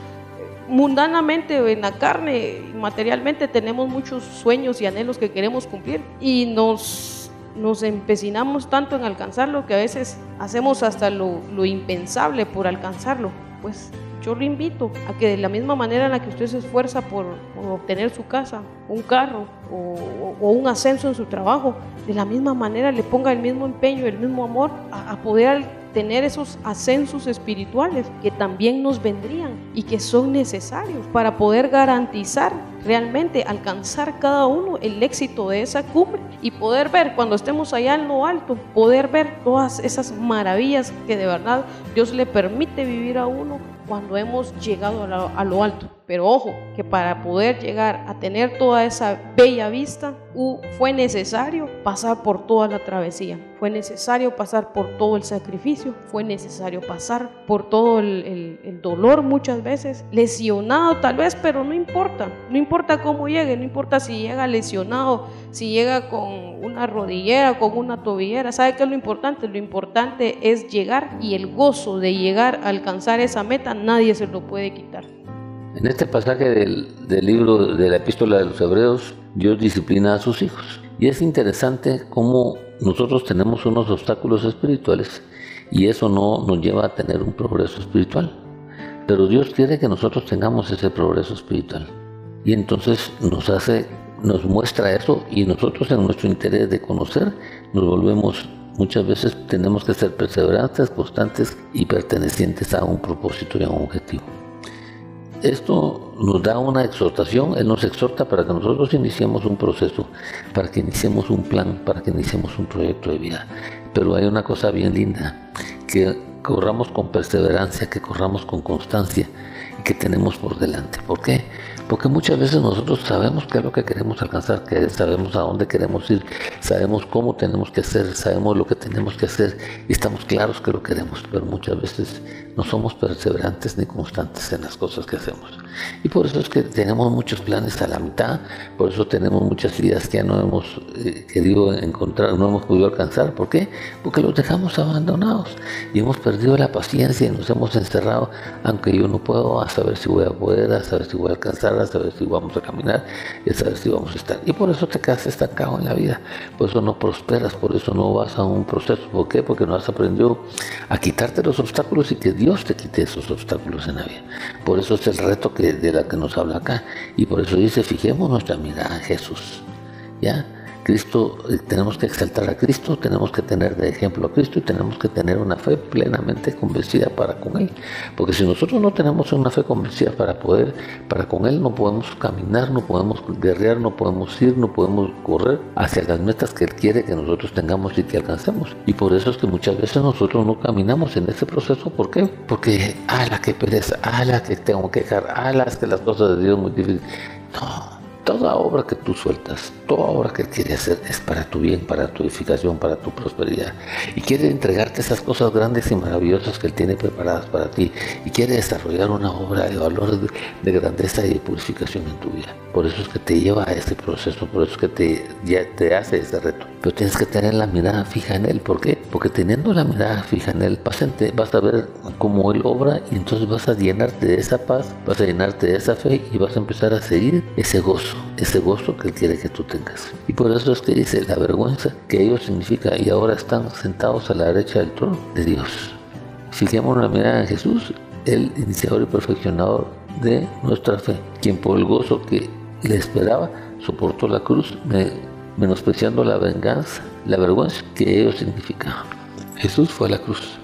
mundanamente en la carne, materialmente tenemos muchos sueños y anhelos que queremos cumplir y nos, nos empecinamos tanto en alcanzarlo que a veces hacemos hasta lo, lo impensable por alcanzarlo. Pues yo lo invito a que de la misma manera en la que usted se esfuerza por, obtener su casa, un carro o, un ascenso en su trabajo, de la misma manera le ponga el mismo empeño, el mismo amor a, a poder tener esos ascensos espirituales que también nos vendrían y que son necesarios para poder garantizar realmente alcanzar cada uno el éxito de esa cumbre y poder ver cuando estemos allá en lo alto, poder ver todas esas maravillas que de verdad Dios le permite vivir a uno cuando hemos llegado a lo, alto. Pero ojo, que para poder llegar a tener toda esa bella vista, fue necesario pasar por toda la travesía, fue necesario pasar por todo el sacrificio, fue necesario pasar por todo el, dolor muchas veces, lesionado tal vez, pero no importa, no importa cómo llegue, no importa si llega lesionado, si llega con una rodillera, con una tobillera, ¿sabe qué es lo importante? Lo importante es llegar y el gozo de llegar a alcanzar esa meta nadie se lo puede quitar. En este pasaje del, libro de la epístola de los hebreos, Dios disciplina a sus hijos. Y es interesante cómo nosotros tenemos unos obstáculos espirituales y eso no nos lleva a tener un progreso espiritual. Pero Dios quiere que nosotros tengamos ese progreso espiritual. Y entonces nos hace, nos muestra eso y nosotros en nuestro interés de conocer nos volvemos Muchas veces tenemos que ser perseverantes, constantes y pertenecientes a un propósito y a un objetivo. Esto nos da una exhortación, Él nos exhorta para que nosotros iniciemos un proceso, para que iniciemos un plan, para que iniciemos un proyecto de vida. Pero hay una cosa bien linda, que corramos con perseverancia, que corramos con constancia y que tenemos por delante. ¿Por qué? Porque muchas veces nosotros sabemos qué es lo que queremos alcanzar, sabemos a dónde queremos ir, sabemos cómo tenemos que hacer, sabemos lo que tenemos que hacer y estamos claros que lo queremos, pero muchas veces no somos perseverantes ni constantes en las cosas que hacemos. Y por eso es que tenemos muchos planes a la mitad, por eso tenemos muchas ideas que ya no hemos eh, querido encontrar, no hemos podido alcanzar. ¿Por qué? Porque los dejamos abandonados y hemos perdido la paciencia y nos hemos encerrado, aunque yo no puedo, a saber si voy a poder, a saber si voy a alcanzar a saber si vamos a caminar y a saber si vamos a estar. Y por eso te quedas estancado en la vida, por eso no prosperas, por eso no vas a un proceso. ¿Por qué? Porque no has aprendido a quitarte los obstáculos y que Dios te quite esos obstáculos en la vida. Por eso es el reto que, de la que nos habla acá. Y por eso dice, fijemos nuestra mirada en Jesús. ¿Ya? Cristo, tenemos que exaltar a Cristo, tenemos que tener de ejemplo a Cristo y tenemos que tener una fe plenamente convencida para con Él. Porque si nosotros no tenemos una fe convencida para poder, para con Él, no podemos caminar, no podemos guerrear, no podemos ir, no podemos correr hacia las metas que Él quiere que nosotros tengamos y que alcancemos. Y por eso es que muchas veces nosotros no caminamos en ese proceso. ¿Por qué? Porque, ala, que pereza, ala, que tengo que dejar, ala, es que las cosas de Dios muy difíciles. No Toda obra que tú sueltas, toda obra que Él quiere hacer es para tu bien, para tu edificación, para tu prosperidad. Y quiere entregarte esas cosas grandes y maravillosas que Él tiene preparadas para ti. Y quiere desarrollar una obra de valor, de, grandeza y de purificación en tu vida. Por eso es que te lleva a ese proceso, por eso es que te, te hace ese reto. Pero tienes que tener la mirada fija en Él. ¿Por qué? Porque teniendo la mirada fija en Él, vas a, vas a ver cómo Él obra y entonces vas a llenarte de esa paz, vas a llenarte de esa fe y vas a empezar a seguir ese gozo ese gozo que Él quiere que tú tengas. Y por eso es que dice la vergüenza que ello significa y ahora están sentados a la derecha del trono de Dios. Fijemos la mirada en Jesús, el iniciador y perfeccionador de nuestra fe, quien por el gozo que le esperaba soportó la cruz, menospreciando la venganza, la vergüenza que ello significa. Jesús fue a la cruz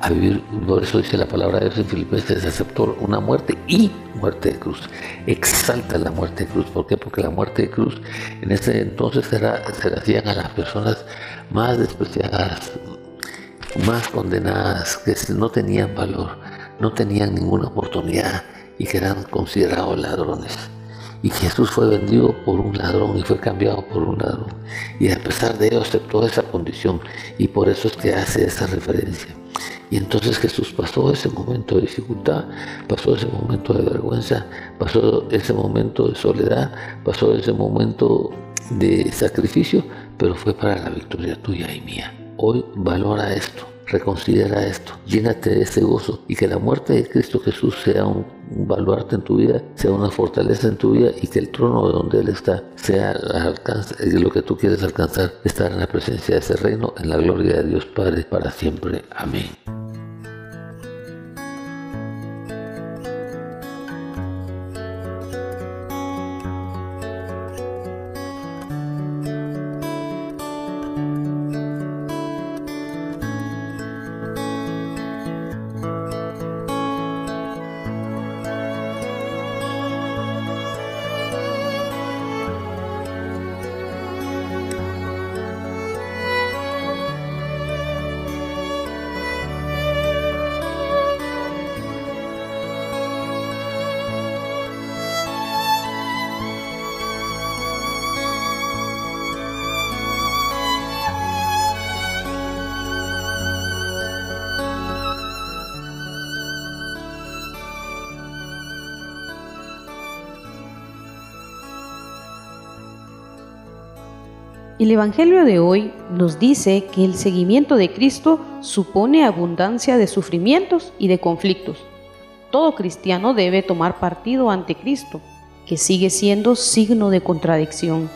a vivir, por eso dice la palabra de Dios en Filipenses, aceptó una muerte y muerte de cruz. Exalta la muerte de cruz. ¿Por qué? Porque la muerte de cruz en ese entonces era, se la hacían a las personas más despreciadas, más condenadas, que no tenían valor, no tenían ninguna oportunidad y que eran considerados ladrones. Y Jesús fue vendido por un ladrón y fue cambiado por un ladrón. Y a pesar de ello aceptó esa condición y por eso es que hace esa referencia. Y entonces Jesús pasó ese momento de dificultad, pasó ese momento de vergüenza, pasó ese momento de soledad, pasó ese momento de sacrificio, pero fue para la victoria tuya y mía. Hoy valora esto, reconsidera esto, llénate de ese gozo y que la muerte de Cristo Jesús sea un, baluarte en tu vida, sea una fortaleza en tu vida y que el trono de donde Él está sea alcance, lo que tú quieres alcanzar, estar en la presencia de ese reino, en la gloria de Dios Padre para siempre. Amén. El Evangelio de hoy nos dice que el seguimiento de Cristo supone abundancia de sufrimientos y de conflictos. Todo cristiano debe tomar partido ante Cristo, que sigue siendo signo de contradicción.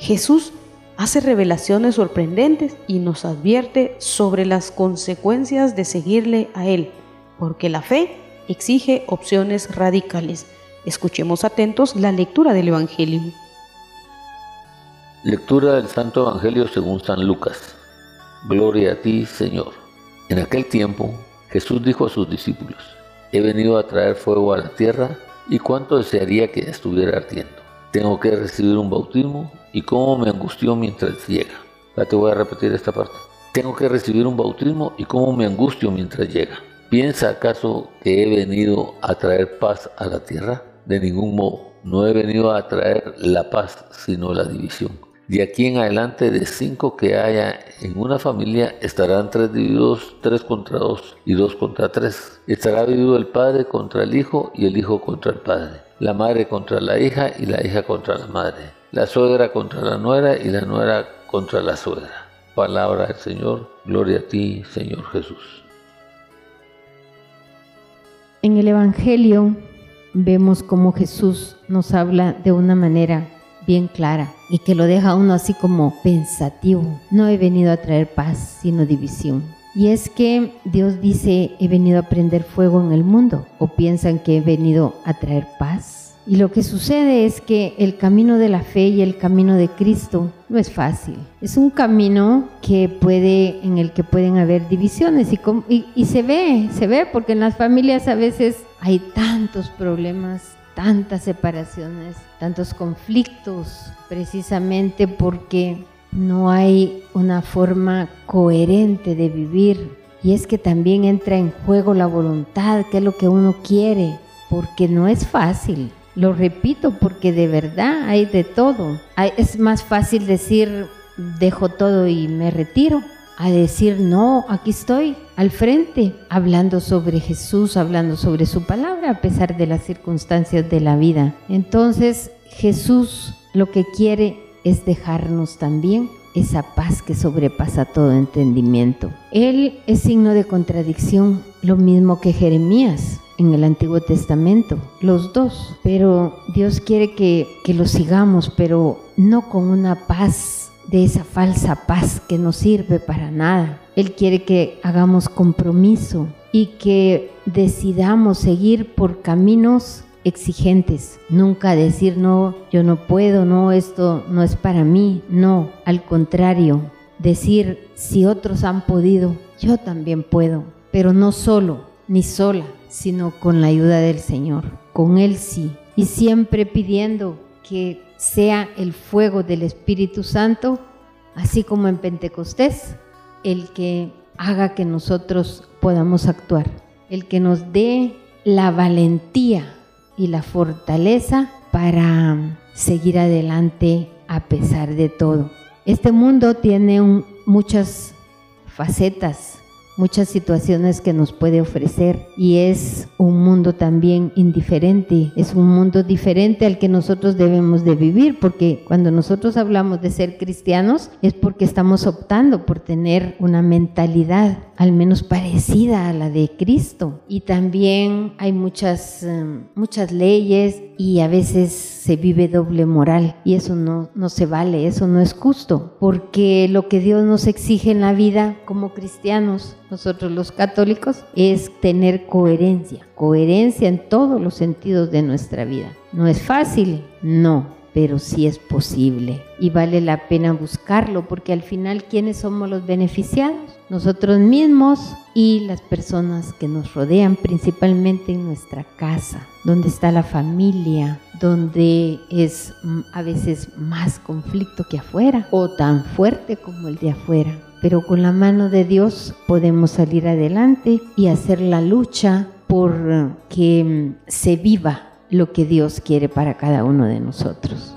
Jesús hace revelaciones sorprendentes y nos advierte sobre las consecuencias de seguirle a Él, porque la fe exige opciones radicales. Escuchemos atentos la lectura del Evangelio. Lectura del Santo Evangelio según San Lucas. Gloria a ti, Señor. En aquel tiempo, Jesús dijo a sus discípulos, he venido a traer fuego a la tierra y cuánto desearía que estuviera ardiendo. Tengo que recibir un bautismo y cómo me angustió mientras llega. Ya te voy a repetir esta parte. Tengo que recibir un bautismo y cómo me angustio mientras llega. ¿Piensa acaso que he venido a traer paz a la tierra? De ningún modo. No he venido a traer la paz, sino la división. De aquí en adelante, de cinco que haya en una familia, estarán tres divididos, tres contra dos y dos contra tres. Estará dividido el padre contra el hijo y el hijo contra el padre. La madre contra la hija y la hija contra la madre. La suegra contra la nuera y la nuera contra la suegra. Palabra del Señor, gloria a ti, Señor Jesús. En el Evangelio vemos cómo Jesús nos habla de una manera bien clara y que lo deja uno así como pensativo. No he venido a traer paz, sino división. Y es que Dios dice, he venido a prender fuego en el mundo, o piensan que he venido a traer paz. Y lo que sucede es que el camino de la fe y el camino de Cristo no es fácil. Es un camino que puede, en el que pueden haber divisiones y, y, se ve, se ve porque en las familias a veces hay tantos problemas, tantas separaciones, tantos conflictos, precisamente porque no hay una forma coherente de vivir. Y es que también entra en juego la voluntad, que es lo que uno quiere, porque no es fácil. Lo repito porque de verdad hay de todo. Es más fácil decir, dejo todo y me retiro, a decir, no, aquí estoy al frente, hablando sobre Jesús, hablando sobre su palabra, a pesar de las circunstancias de la vida. Entonces Jesús lo que quiere es dejarnos también esa paz que sobrepasa todo entendimiento. Él es signo de contradicción, lo mismo que Jeremías en el Antiguo Testamento, los dos, pero Dios quiere que, que lo sigamos, pero no con una paz de esa falsa paz que no sirve para nada. Él quiere que hagamos compromiso y que decidamos seguir por caminos exigentes. Nunca decir, no, yo no puedo, no, esto no es para mí. No, al contrario, decir, si otros han podido, yo también puedo pero no solo ni sola, sino con la ayuda del Señor, con Él sí, y siempre pidiendo que sea el fuego del Espíritu Santo, así como en Pentecostés, el que haga que nosotros podamos actuar, el que nos dé la valentía y la fortaleza para seguir adelante a pesar de todo. Este mundo tiene muchas facetas muchas situaciones que nos puede ofrecer y es un mundo también indiferente, es un mundo diferente al que nosotros debemos de vivir, porque cuando nosotros hablamos de ser cristianos es porque estamos optando por tener una mentalidad al menos parecida a la de Cristo. Y también hay muchas, eh, muchas leyes y a veces se vive doble moral y eso no, no se vale, eso no es justo, porque lo que Dios nos exige en la vida como cristianos, nosotros los católicos, es tener coherencia, coherencia en todos los sentidos de nuestra vida. ¿No es fácil? No, pero sí es posible y vale la pena buscarlo porque al final ¿quiénes somos los beneficiados? Nosotros mismos y las personas que nos rodean, principalmente en nuestra casa, donde está la familia, donde es mm, a veces más conflicto que afuera o tan fuerte como el de afuera. Pero con la mano de Dios podemos salir adelante y hacer la lucha por que mm, se viva lo que Dios quiere para cada uno de nosotros.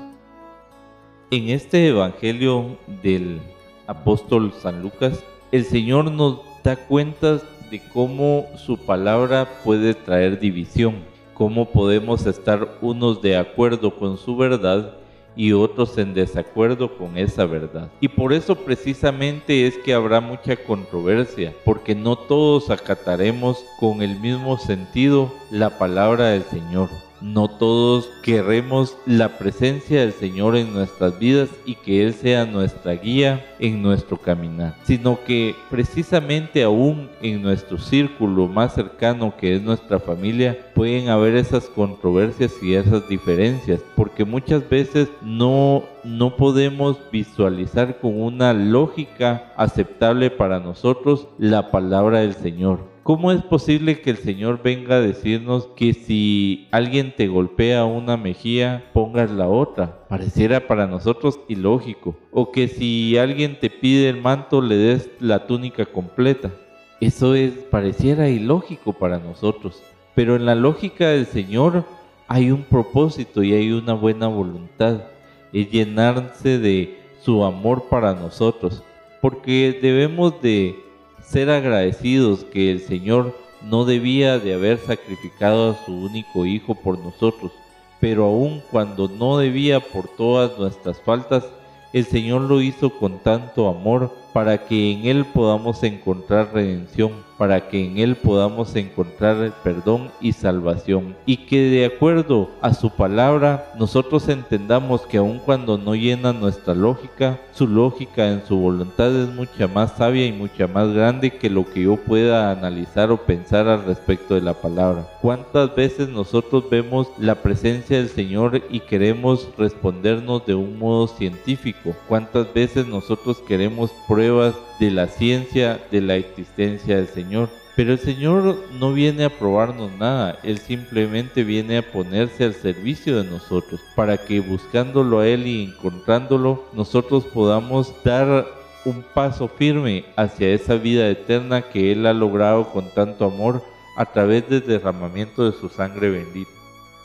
En este Evangelio del apóstol San Lucas, el Señor nos da cuenta de cómo su palabra puede traer división, cómo podemos estar unos de acuerdo con su verdad y otros en desacuerdo con esa verdad. Y por eso precisamente es que habrá mucha controversia, porque no todos acataremos con el mismo sentido la palabra del Señor. No todos queremos la presencia del Señor en nuestras vidas y que Él sea nuestra guía en nuestro caminar, sino que precisamente aún en nuestro círculo más cercano que es nuestra familia pueden haber esas controversias y esas diferencias, porque muchas veces no no podemos visualizar con una lógica aceptable para nosotros la palabra del Señor. ¿Cómo es posible que el Señor venga a decirnos que si alguien te golpea una mejilla, pongas la otra? Pareciera para nosotros ilógico. O que si alguien te pide el manto, le des la túnica completa. Eso es, pareciera ilógico para nosotros. Pero en la lógica del Señor hay un propósito y hay una buena voluntad. Es llenarse de su amor para nosotros. Porque debemos de ser agradecidos que el Señor no debía de haber sacrificado a su único Hijo por nosotros, pero aun cuando no debía por todas nuestras faltas, el Señor lo hizo con tanto amor para que en Él podamos encontrar redención para que en Él podamos encontrar perdón y salvación. Y que de acuerdo a su palabra nosotros entendamos que aun cuando no llena nuestra lógica, su lógica en su voluntad es mucha más sabia y mucha más grande que lo que yo pueda analizar o pensar al respecto de la palabra. ¿Cuántas veces nosotros vemos la presencia del Señor y queremos respondernos de un modo científico? ¿Cuántas veces nosotros queremos pruebas de la ciencia de la existencia del Señor. Pero el Señor no viene a probarnos nada, Él simplemente viene a ponerse al servicio de nosotros, para que buscándolo a Él y encontrándolo, nosotros podamos dar un paso firme hacia esa vida eterna que Él ha logrado con tanto amor a través del derramamiento de su sangre bendita.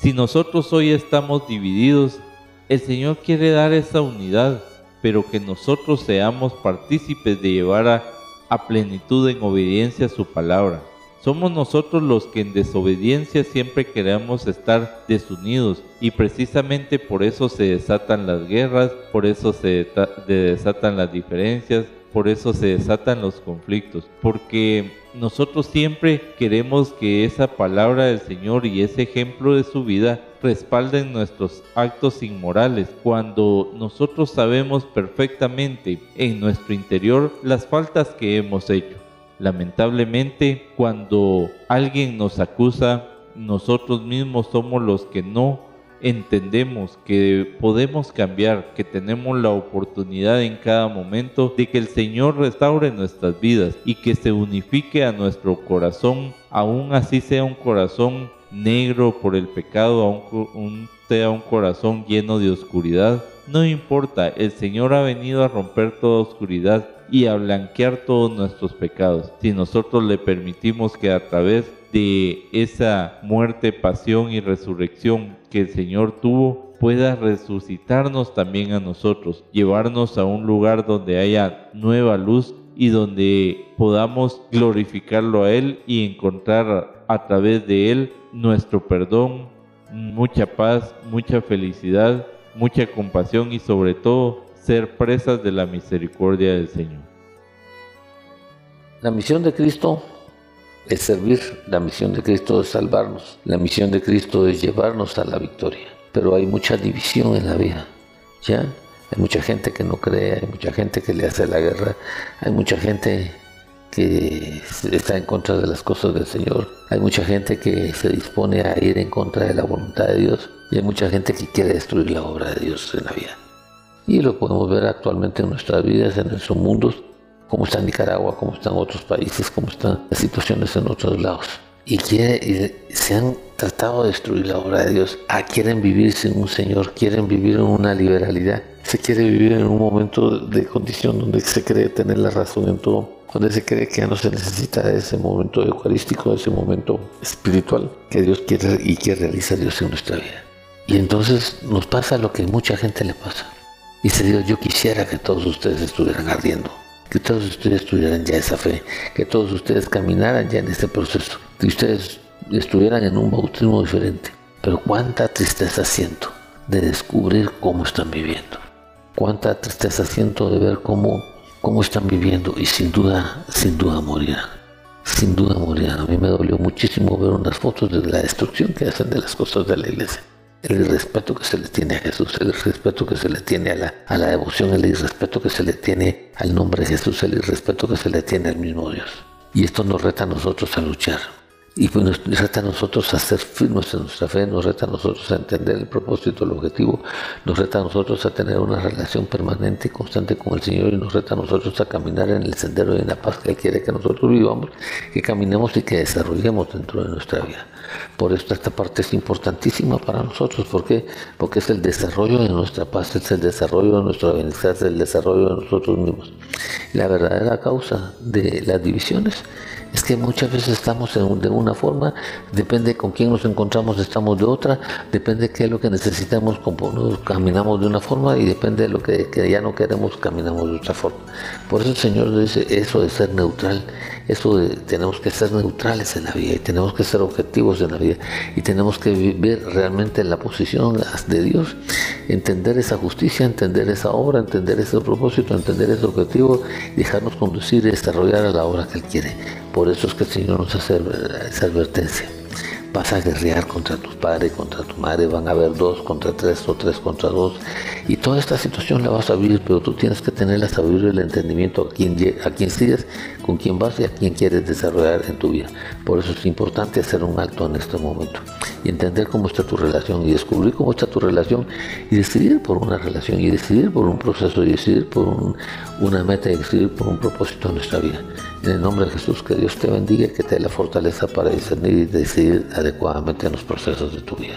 Si nosotros hoy estamos divididos, el Señor quiere dar esa unidad pero que nosotros seamos partícipes de llevar a, plenitud en obediencia a su palabra. Somos nosotros los que en desobediencia siempre queremos estar desunidos y precisamente por eso se desatan las guerras, por eso se desatan las diferencias, por eso se desatan los conflictos, porque nosotros siempre queremos que esa palabra del Señor y ese ejemplo de su vida respalden nuestros actos inmorales cuando nosotros sabemos perfectamente en nuestro interior las faltas que hemos hecho. Lamentablemente, cuando alguien nos acusa, nosotros mismos somos los que no entendemos que podemos cambiar, que tenemos la oportunidad en cada momento de que el Señor restaure nuestras vidas y que se unifique a nuestro corazón, aún así sea un corazón negro por el pecado, aún sea un corazón lleno de oscuridad. No importa, el Señor ha venido a romper toda oscuridad y a blanquear todos nuestros pecados. Si nosotros le permitimos que a través de esa muerte, pasión y resurrección que el Señor tuvo, pueda resucitarnos también a nosotros, llevarnos a un lugar donde haya nueva luz y donde podamos glorificarlo a Él y encontrar a través de Él nuestro perdón, mucha paz, mucha felicidad, mucha compasión y sobre todo ser presas de la misericordia del Señor. La misión de Cristo es servir, la misión de Cristo es salvarnos, la misión de Cristo es llevarnos a la victoria. Pero hay mucha división en la vida, ¿ya? Hay mucha gente que no cree, hay mucha gente que le hace la guerra, hay mucha gente que está en contra de las cosas del Señor, hay mucha gente que se dispone a ir en contra de la voluntad de Dios y hay mucha gente que quiere destruir la obra de Dios en la vida. Y lo podemos ver actualmente en nuestras vidas, en nuestros mundos, cómo está Nicaragua, cómo están otros países, cómo están las situaciones en otros lados. Y, quiere, se han tratado de destruir la obra de Dios. Ah, quieren vivir sin un Señor, quieren vivir en una liberalidad. Se quiere vivir en un momento de condición donde se cree tener la razón en todo, donde se cree que ya no se necesita ese momento eucarístico, ese momento espiritual que Dios quiere y que realiza Dios en nuestra vida. Y entonces nos pasa lo que mucha gente le pasa. Dice Dios, yo quisiera que todos ustedes estuvieran ardiendo, que todos ustedes tuvieran ya esa fe, que todos ustedes caminaran ya en este proceso, que ustedes estuvieran en un bautismo diferente. Pero cuánta tristeza siento de descubrir cómo están viviendo. Cuánta tristeza siento de ver cómo, cómo están viviendo y sin duda, sin duda morirán. Sin duda morirán. A mí me dolió muchísimo ver unas fotos de la destrucción que hacen de las cosas de la iglesia el respeto que se le tiene a Jesús, el respeto que se le tiene a la, a la devoción, el respeto que se le tiene al nombre de Jesús, el respeto que se le tiene al mismo Dios. Y esto nos reta a nosotros a luchar. Y pues nos reta a nosotros a firmes en nuestra fe, nos reta a nosotros a entender el propósito, el objetivo, nos reta a nosotros a tener una relación permanente y constante con el Señor y nos reta a nosotros a caminar en el sendero de la paz que Él quiere que nosotros vivamos, que caminemos y que desarrollemos dentro de nuestra vida. Por esto esta parte es importantísima para nosotros. ¿Por qué? Porque es el desarrollo de nuestra paz, es el desarrollo de nuestra bienestar, es el desarrollo de nosotros mismos. La verdadera causa de las divisiones es que muchas veces estamos de una forma, depende con quién nos encontramos, estamos de otra, depende qué es lo que necesitamos, caminamos de una forma y depende de lo que, ya no queremos, caminamos de otra forma. Por eso el Señor dice eso de ser neutral eso de, tenemos que ser neutrales en la vida y tenemos que ser objetivos en la vida y tenemos que ver realmente la posición de Dios, entender esa justicia, entender esa obra, entender ese propósito, entender ese objetivo, dejarnos conducir y desarrollar la obra que Él quiere. Por eso es que el Señor nos hace esa advertencia vas a guerrear contra tus padres, contra tu madre, van a haber dos contra tres o tres contra dos. Y toda esta situación la vas a vivir, pero tú tienes que tener la sabiduría el entendimiento a quién, a quién sigues, con quién vas y a quién quieres desarrollar en tu vida. Por eso es importante hacer un alto en este momento y entender cómo está tu relación y descubrir cómo está tu relación y decidir por una relación y decidir por un proceso y decidir por una meta y decidir por un propósito en nuestra vida. En el nombre de Jesús, que Dios te bendiga y que te dé la fortaleza para discernir y decidir adecuadamente en los procesos de tu vida.